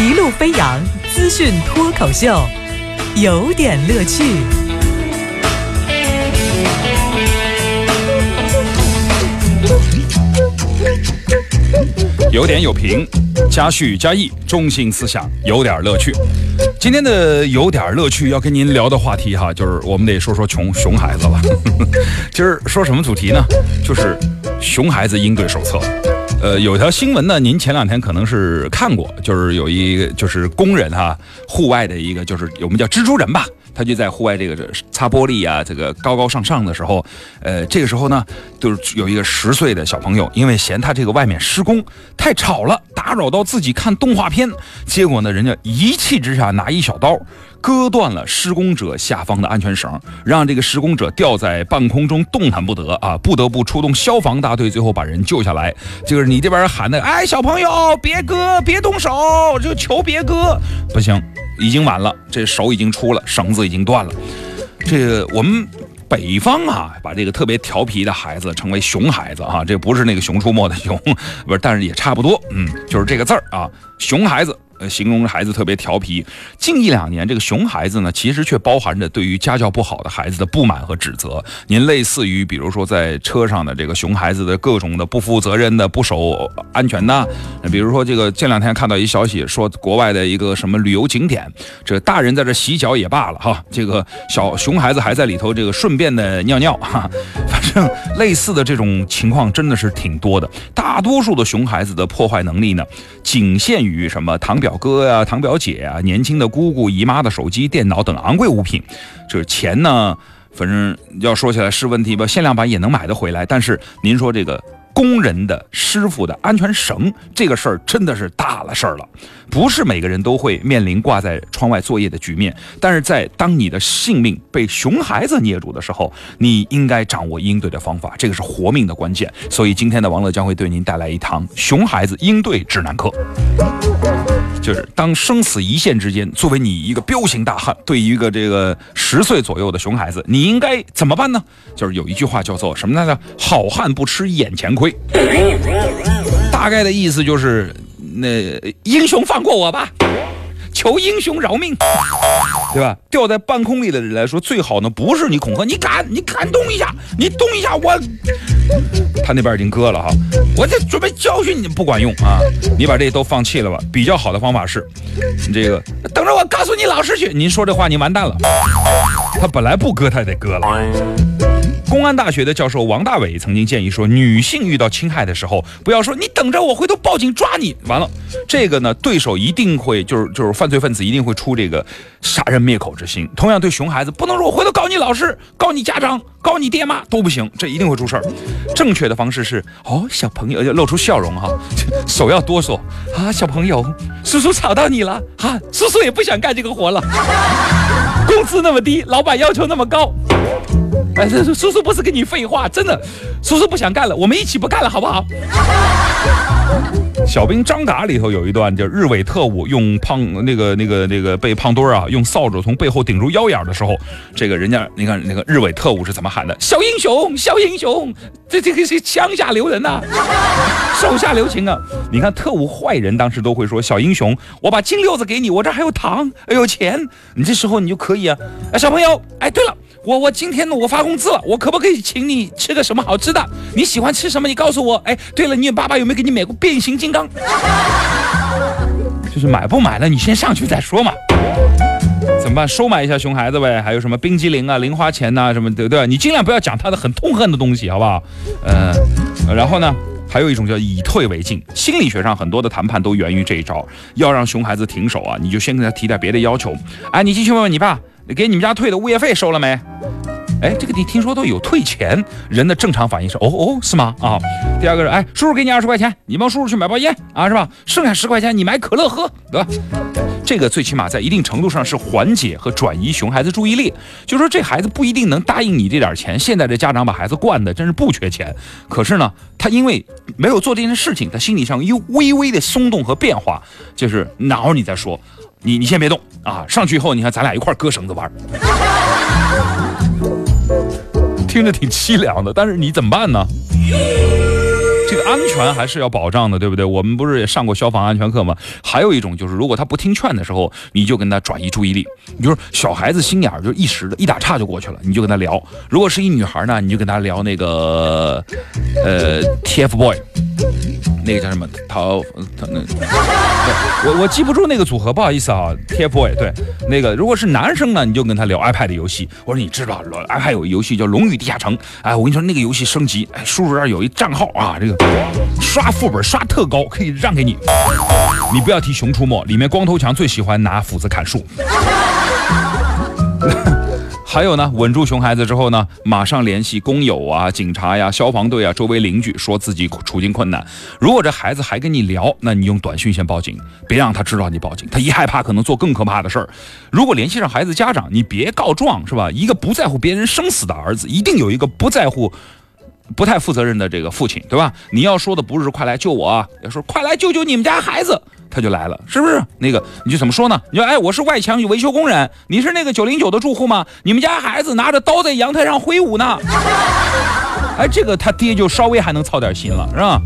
一路飞扬资讯脱口秀，有点乐趣。有点有评，加叙加意，中心思想，有点乐趣。今天的有点乐趣要跟您聊的话题哈，就是我们得说说穷熊孩子了。今儿说什么主题呢？就是熊孩子应对手册。呃，有条新闻呢，您前两天可能是看过，就是有一个就是工人哈，户外的一个就是我们叫蜘蛛人吧，他就在户外这个擦玻璃啊，这个高高上上的时候，呃，这个时候呢，就是有一个十岁的小朋友，因为嫌他这个外面施工太吵了，打扰到自己看动画片，结果呢，人家一气之下拿一小刀。割断了施工者下方的安全绳，让这个施工者吊在半空中动弹不得啊！不得不出动消防大队，最后把人救下来。就是你这边喊的，哎，小朋友别割，别动手，就求别割。不行，已经晚了，这手已经出了，绳子已经断了。这个我们北方啊，把这个特别调皮的孩子称为熊孩子啊，这不是那个熊出没的熊，不是，但是也差不多，嗯，就是这个字儿啊，熊孩子。呃，形容孩子特别调皮。近一两年，这个熊孩子呢，其实却包含着对于家教不好的孩子的不满和指责。您类似于，比如说在车上的这个熊孩子的各种的不负责任的、不守安全呐。比如说这个，这两天看到一消息说，国外的一个什么旅游景点，这大人在这洗脚也罢了哈，这个小熊孩子还在里头这个顺便的尿尿哈。反正类似的这种情况真的是挺多的。大多数的熊孩子的破坏能力呢，仅限于什么堂表。哥呀，堂表姐啊，年轻的姑姑、姨妈的手机、电脑等昂贵物品，这钱呢，反正要说起来是问题吧，限量版也能买得回来。但是您说这个。工人的师傅的安全绳，这个事儿真的是大了事儿了，不是每个人都会面临挂在窗外作业的局面。但是在当你的性命被熊孩子捏住的时候，你应该掌握应对的方法，这个是活命的关键。所以今天的王乐将会对您带来一堂熊孩子应对指南课。就是当生死一线之间，作为你一个彪形大汉，对于一个这个十岁左右的熊孩子，你应该怎么办呢？就是有一句话叫做什么来着？好汉不吃眼前亏。大概的意思就是，那英雄放过我吧。求英雄饶命，对吧？掉在半空里的人来说，最好呢不是你恐吓，你敢，你敢动一下，你动一下，我，他那边已经割了哈，我这准备教训你，不管用啊！你把这些都放弃了吧。比较好的方法是，你这个等着我告诉你老师去。您说这话，您完蛋了。他本来不割，他也得割了。公安大学的教授王大伟曾经建议说，女性遇到侵害的时候，不要说你等着我回头报警抓你。完了，这个呢，对手一定会就是就是犯罪分子一定会出这个杀人灭口之心。同样对熊孩子，不能说我回头告你老师、告你家长、告你爹妈都不行，这一定会出事儿。正确的方式是，哦，小朋友露出笑容哈，手要哆嗦啊，小朋友，叔叔吵到你了哈，叔叔也不想干这个活了，工资那么低，老板要求那么高。哎，这叔叔不是跟你废话，真的，叔叔不想干了，我们一起不干了，好不好？小兵张嘎里头有一段，就日伪特务用胖那个那个那个被胖墩儿啊用扫帚从背后顶住腰眼的时候，这个人家你看那个日伪特务是怎么喊的？小英雄，小英雄，这这个是枪下留人呐，手下留情啊！你看特务坏人当时都会说小英雄，我把金溜子给你，我这还有糖，还有钱，你这时候你就可以啊，哎，小朋友，哎，对了。我我今天呢，我发工资了，我可不可以请你吃个什么好吃的？你喜欢吃什么？你告诉我。哎，对了，你爸爸有没有给你买过变形金刚？就是买不买了，你先上去再说嘛。怎么办？收买一下熊孩子呗。还有什么冰激凌啊、零花钱呐什么的，对？你尽量不要讲他的很痛恨的东西，好不好？嗯，然后呢，还有一种叫以退为进。心理学上很多的谈判都源于这一招。要让熊孩子停手啊，你就先跟他提点别的要求。哎，你继续问问你爸。给你们家退的物业费收了没？哎，这个你听说都有退钱，人的正常反应是哦哦，是吗？啊，第二个是哎，叔叔给你二十块钱，你帮叔叔去买包烟啊，是吧？剩下十块钱你买可乐喝，对吧？这个最起码在一定程度上是缓解和转移熊孩子注意力。就说这孩子不一定能答应你这点钱，现在这家长把孩子惯的真是不缺钱，可是呢，他因为没有做这件事情，他心理上有微微的松动和变化，就是哪会儿你再说。你你先别动啊！上去以后，你看咱俩一块割绳子玩，听着挺凄凉的，但是你怎么办呢？这个安全还是要保障的，对不对？我们不是也上过消防安全课吗？还有一种就是，如果他不听劝的时候，你就跟他转移注意力。你就是小孩子心眼儿，就一时的，一打岔就过去了，你就跟他聊。如果是一女孩呢，你就跟他聊那个，呃，TFBOY。那个叫什么？陶他那，我我记不住那个组合，不好意思啊。TFBOY 对，那个如果是男生呢，你就跟他聊 iPad 游戏。我说你知道，iPad 有游戏叫《龙与地下城》。哎，我跟你说那个游戏升级，哎，叔叔这儿有一账号啊，这个刷副本刷特高，可以让给你。你不要提《熊出没》，里面光头强最喜欢拿斧子砍树。还有呢，稳住熊孩子之后呢，马上联系工友啊、警察呀、消防队啊、周围邻居，说自己处境困难。如果这孩子还跟你聊，那你用短信先报警，别让他知道你报警，他一害怕可能做更可怕的事儿。如果联系上孩子家长，你别告状，是吧？一个不在乎别人生死的儿子，一定有一个不在乎。不太负责任的这个父亲，对吧？你要说的不是“快来救我”，要说“快来救救你们家孩子”，他就来了，是不是？那个你就怎么说呢？你说：“哎，我是外墙维修工人，你是那个九零九的住户吗？你们家孩子拿着刀在阳台上挥舞呢。”哎，这个他爹就稍微还能操点心了，是吧？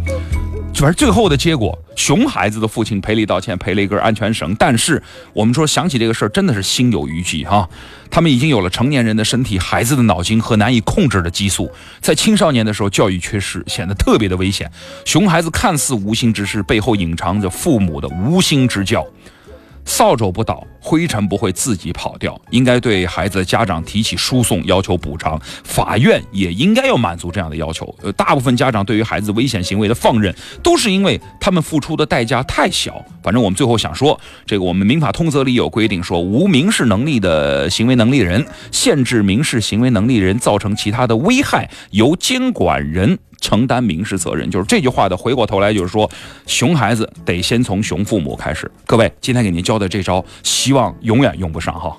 反正最后的结果，熊孩子的父亲赔礼道歉，赔了一根安全绳。但是我们说想起这个事儿，真的是心有余悸哈。他们已经有了成年人的身体，孩子的脑筋和难以控制的激素，在青少年的时候教育缺失，显得特别的危险。熊孩子看似无心之事，背后隐藏着父母的无心之教。扫帚不倒，灰尘不会自己跑掉。应该对孩子的家长提起诉讼，要求补偿。法院也应该要满足这样的要求。呃，大部分家长对于孩子危险行为的放任，都是因为他们付出的代价太小。反正我们最后想说，这个我们民法通则里有规定，说无民事能力的行为能力人限制民事行为能力人造成其他的危害，由监管人。承担民事责任，就是这句话的回过头来，就是说，熊孩子得先从熊父母开始。各位，今天给您教的这招，希望永远用不上哈。